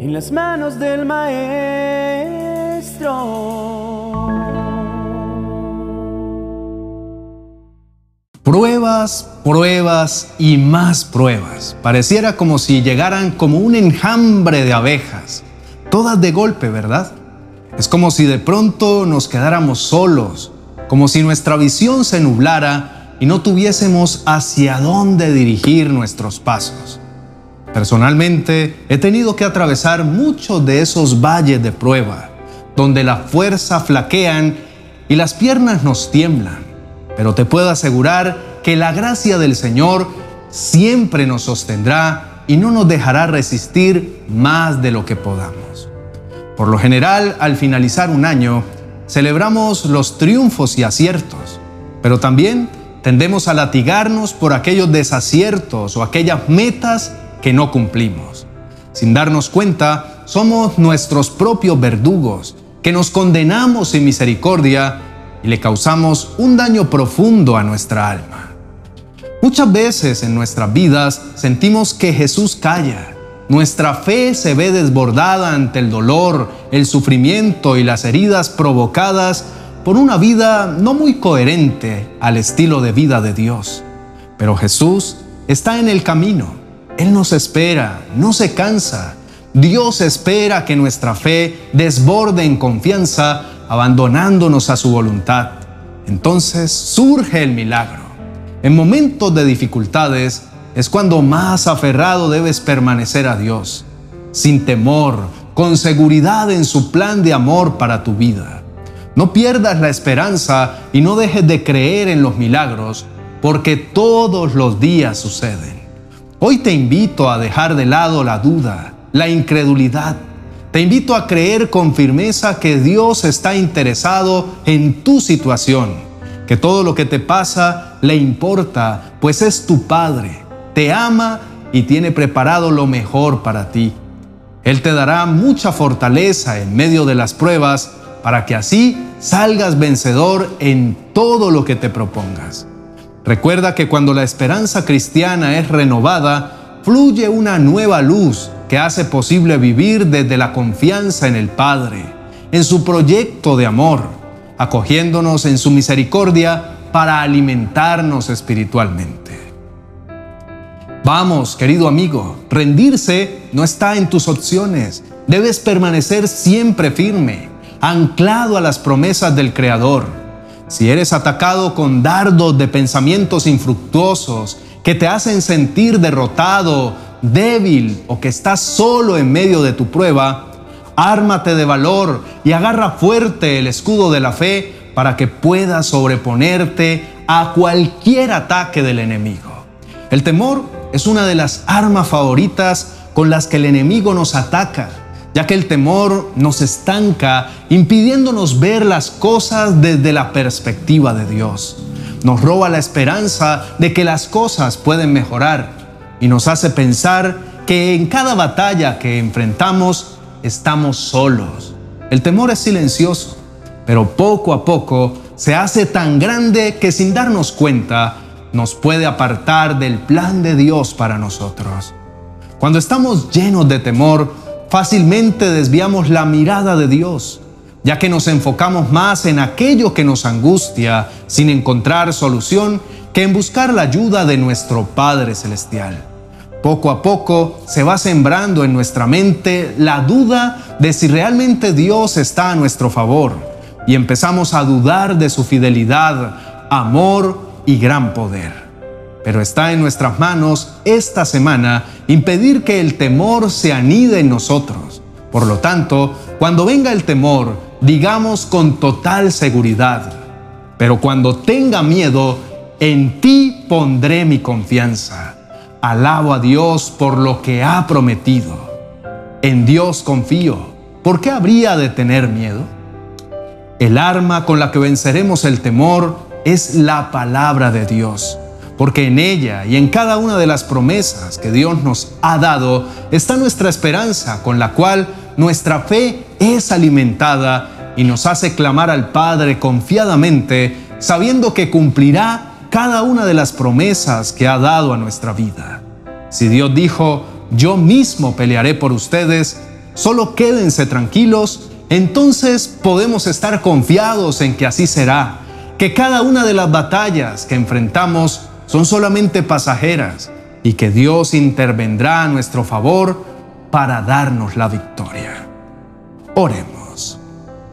en las manos del Maestro. Pruebas, pruebas y más pruebas. Pareciera como si llegaran como un enjambre de abejas, todas de golpe, ¿verdad? Es como si de pronto nos quedáramos solos, como si nuestra visión se nublara y no tuviésemos hacia dónde dirigir nuestros pasos. Personalmente, he tenido que atravesar muchos de esos valles de prueba, donde la fuerza flaquean y las piernas nos tiemblan. Pero te puedo asegurar que la gracia del Señor siempre nos sostendrá y no nos dejará resistir más de lo que podamos. Por lo general, al finalizar un año, celebramos los triunfos y aciertos, pero también tendemos a latigarnos por aquellos desaciertos o aquellas metas que no cumplimos. Sin darnos cuenta, somos nuestros propios verdugos, que nos condenamos sin misericordia y le causamos un daño profundo a nuestra alma. Muchas veces en nuestras vidas sentimos que Jesús calla. Nuestra fe se ve desbordada ante el dolor, el sufrimiento y las heridas provocadas por una vida no muy coherente al estilo de vida de Dios. Pero Jesús está en el camino él nos espera, no se cansa. Dios espera que nuestra fe desborde en confianza, abandonándonos a su voluntad. Entonces surge el milagro. En momentos de dificultades es cuando más aferrado debes permanecer a Dios, sin temor, con seguridad en su plan de amor para tu vida. No pierdas la esperanza y no dejes de creer en los milagros, porque todos los días suceden. Hoy te invito a dejar de lado la duda, la incredulidad. Te invito a creer con firmeza que Dios está interesado en tu situación, que todo lo que te pasa le importa, pues es tu Padre, te ama y tiene preparado lo mejor para ti. Él te dará mucha fortaleza en medio de las pruebas para que así salgas vencedor en todo lo que te propongas. Recuerda que cuando la esperanza cristiana es renovada, fluye una nueva luz que hace posible vivir desde la confianza en el Padre, en su proyecto de amor, acogiéndonos en su misericordia para alimentarnos espiritualmente. Vamos, querido amigo, rendirse no está en tus opciones. Debes permanecer siempre firme, anclado a las promesas del Creador si eres atacado con dardos de pensamientos infructuosos que te hacen sentir derrotado, débil o que estás solo en medio de tu prueba, ármate de valor y agarra fuerte el escudo de la fe para que puedas sobreponerte a cualquier ataque del enemigo. El temor es una de las armas favoritas con las que el enemigo nos ataca ya que el temor nos estanca impidiéndonos ver las cosas desde la perspectiva de Dios. Nos roba la esperanza de que las cosas pueden mejorar y nos hace pensar que en cada batalla que enfrentamos estamos solos. El temor es silencioso, pero poco a poco se hace tan grande que sin darnos cuenta nos puede apartar del plan de Dios para nosotros. Cuando estamos llenos de temor, fácilmente desviamos la mirada de Dios, ya que nos enfocamos más en aquello que nos angustia sin encontrar solución que en buscar la ayuda de nuestro Padre Celestial. Poco a poco se va sembrando en nuestra mente la duda de si realmente Dios está a nuestro favor y empezamos a dudar de su fidelidad, amor y gran poder. Pero está en nuestras manos esta semana impedir que el temor se anide en nosotros. Por lo tanto, cuando venga el temor, digamos con total seguridad, pero cuando tenga miedo, en ti pondré mi confianza. Alabo a Dios por lo que ha prometido. En Dios confío. ¿Por qué habría de tener miedo? El arma con la que venceremos el temor es la palabra de Dios porque en ella y en cada una de las promesas que Dios nos ha dado está nuestra esperanza, con la cual nuestra fe es alimentada y nos hace clamar al Padre confiadamente, sabiendo que cumplirá cada una de las promesas que ha dado a nuestra vida. Si Dios dijo, yo mismo pelearé por ustedes, solo quédense tranquilos, entonces podemos estar confiados en que así será, que cada una de las batallas que enfrentamos son solamente pasajeras y que Dios intervendrá a nuestro favor para darnos la victoria. Oremos.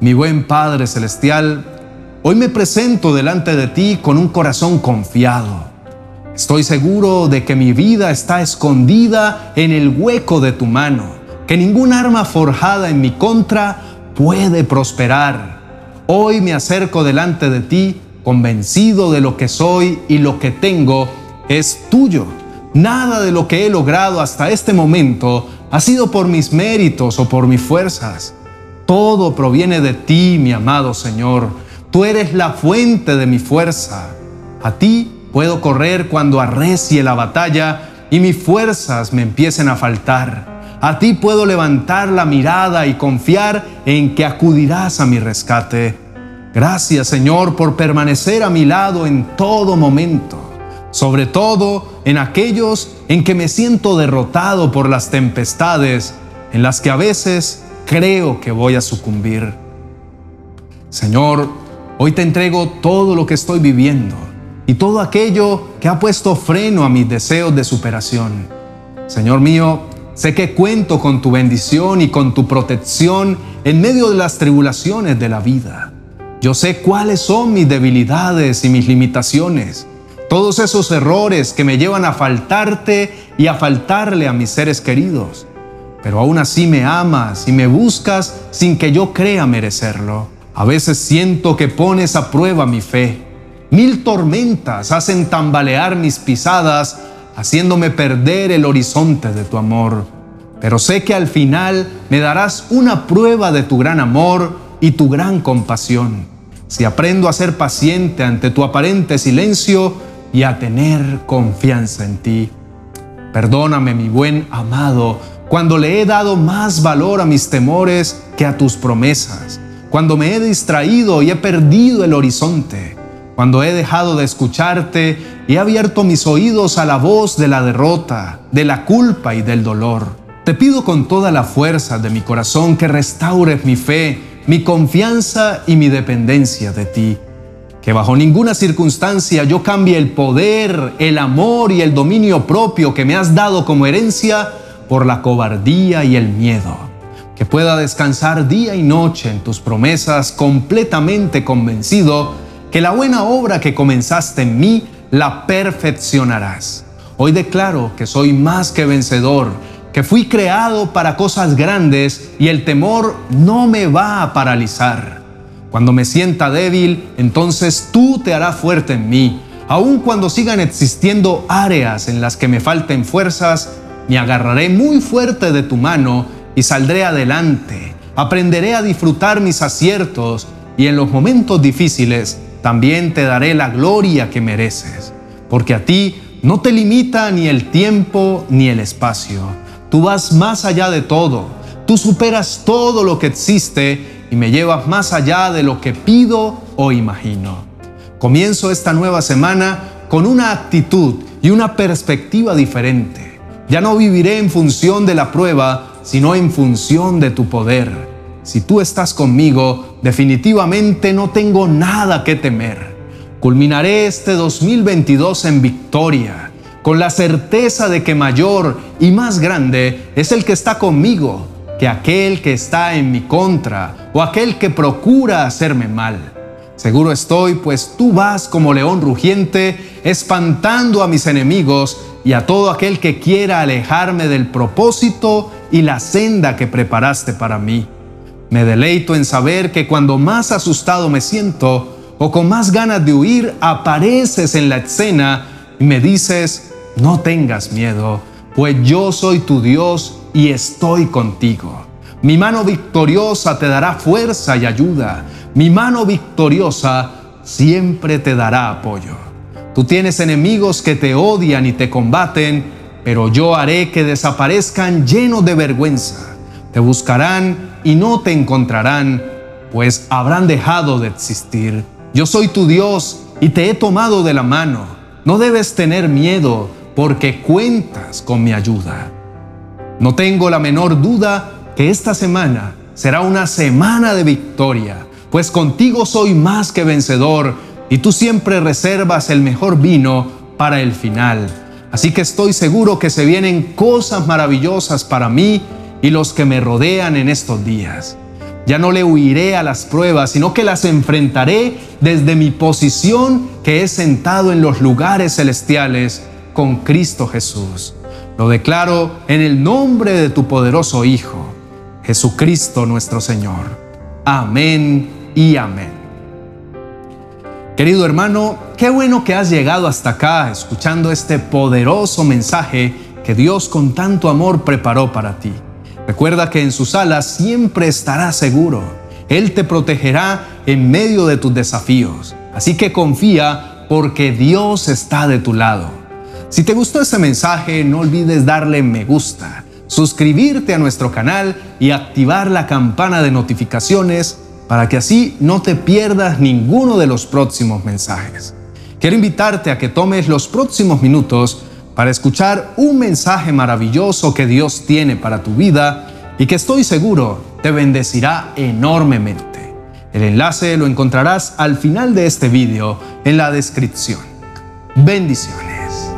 Mi buen Padre Celestial, hoy me presento delante de ti con un corazón confiado. Estoy seguro de que mi vida está escondida en el hueco de tu mano, que ningún arma forjada en mi contra puede prosperar. Hoy me acerco delante de ti convencido de lo que soy y lo que tengo es tuyo. Nada de lo que he logrado hasta este momento ha sido por mis méritos o por mis fuerzas. Todo proviene de ti, mi amado Señor. Tú eres la fuente de mi fuerza. A ti puedo correr cuando arrecie la batalla y mis fuerzas me empiecen a faltar. A ti puedo levantar la mirada y confiar en que acudirás a mi rescate. Gracias Señor por permanecer a mi lado en todo momento, sobre todo en aquellos en que me siento derrotado por las tempestades, en las que a veces creo que voy a sucumbir. Señor, hoy te entrego todo lo que estoy viviendo y todo aquello que ha puesto freno a mis deseos de superación. Señor mío, sé que cuento con tu bendición y con tu protección en medio de las tribulaciones de la vida. Yo sé cuáles son mis debilidades y mis limitaciones, todos esos errores que me llevan a faltarte y a faltarle a mis seres queridos pero aún así me amas y me buscas sin que yo crea merecerlo. A veces siento que pones a prueba mi fe. Mil tormentas hacen tambalear mis pisadas, haciéndome perder el horizonte de tu amor. Pero sé que al final me darás una prueba de tu gran amor y tu gran compasión. Si aprendo a ser paciente ante tu aparente silencio y a tener confianza en ti. Perdóname, mi buen amado, cuando le he dado más valor a mis temores que a tus promesas, cuando me he distraído y he perdido el horizonte, cuando he dejado de escucharte y he abierto mis oídos a la voz de la derrota, de la culpa y del dolor. Te pido con toda la fuerza de mi corazón que restaures mi fe, mi confianza y mi dependencia de ti. Que bajo ninguna circunstancia yo cambie el poder, el amor y el dominio propio que me has dado como herencia por la cobardía y el miedo, que pueda descansar día y noche en tus promesas completamente convencido que la buena obra que comenzaste en mí la perfeccionarás. Hoy declaro que soy más que vencedor, que fui creado para cosas grandes y el temor no me va a paralizar. Cuando me sienta débil, entonces tú te harás fuerte en mí. Aun cuando sigan existiendo áreas en las que me falten fuerzas, me agarraré muy fuerte de tu mano y saldré adelante. Aprenderé a disfrutar mis aciertos y en los momentos difíciles también te daré la gloria que mereces. Porque a ti no te limita ni el tiempo ni el espacio. Tú vas más allá de todo. Tú superas todo lo que existe y me llevas más allá de lo que pido o imagino. Comienzo esta nueva semana con una actitud y una perspectiva diferente ya no viviré en función de la prueba, sino en función de tu poder. Si tú estás conmigo, definitivamente no tengo nada que temer. Culminaré este 2022 en victoria, con la certeza de que mayor y más grande es el que está conmigo que aquel que está en mi contra o aquel que procura hacerme mal. Seguro estoy, pues tú vas como león rugiente, espantando a mis enemigos y a todo aquel que quiera alejarme del propósito y la senda que preparaste para mí. Me deleito en saber que cuando más asustado me siento o con más ganas de huir, apareces en la escena y me dices, no tengas miedo, pues yo soy tu Dios y estoy contigo. Mi mano victoriosa te dará fuerza y ayuda. Mi mano victoriosa siempre te dará apoyo. Tú tienes enemigos que te odian y te combaten, pero yo haré que desaparezcan llenos de vergüenza. Te buscarán y no te encontrarán, pues habrán dejado de existir. Yo soy tu Dios y te he tomado de la mano. No debes tener miedo, porque cuentas con mi ayuda. No tengo la menor duda que esta semana será una semana de victoria, pues contigo soy más que vencedor y tú siempre reservas el mejor vino para el final. Así que estoy seguro que se vienen cosas maravillosas para mí y los que me rodean en estos días. Ya no le huiré a las pruebas, sino que las enfrentaré desde mi posición que he sentado en los lugares celestiales con Cristo Jesús. Lo declaro en el nombre de tu poderoso Hijo, Jesucristo nuestro Señor. Amén y amén. Querido hermano, qué bueno que has llegado hasta acá escuchando este poderoso mensaje que Dios con tanto amor preparó para ti. Recuerda que en sus alas siempre estarás seguro. Él te protegerá en medio de tus desafíos. Así que confía porque Dios está de tu lado. Si te gustó este mensaje, no olvides darle me gusta, suscribirte a nuestro canal y activar la campana de notificaciones para que así no te pierdas ninguno de los próximos mensajes. Quiero invitarte a que tomes los próximos minutos para escuchar un mensaje maravilloso que Dios tiene para tu vida y que estoy seguro te bendecirá enormemente. El enlace lo encontrarás al final de este video en la descripción. Bendiciones.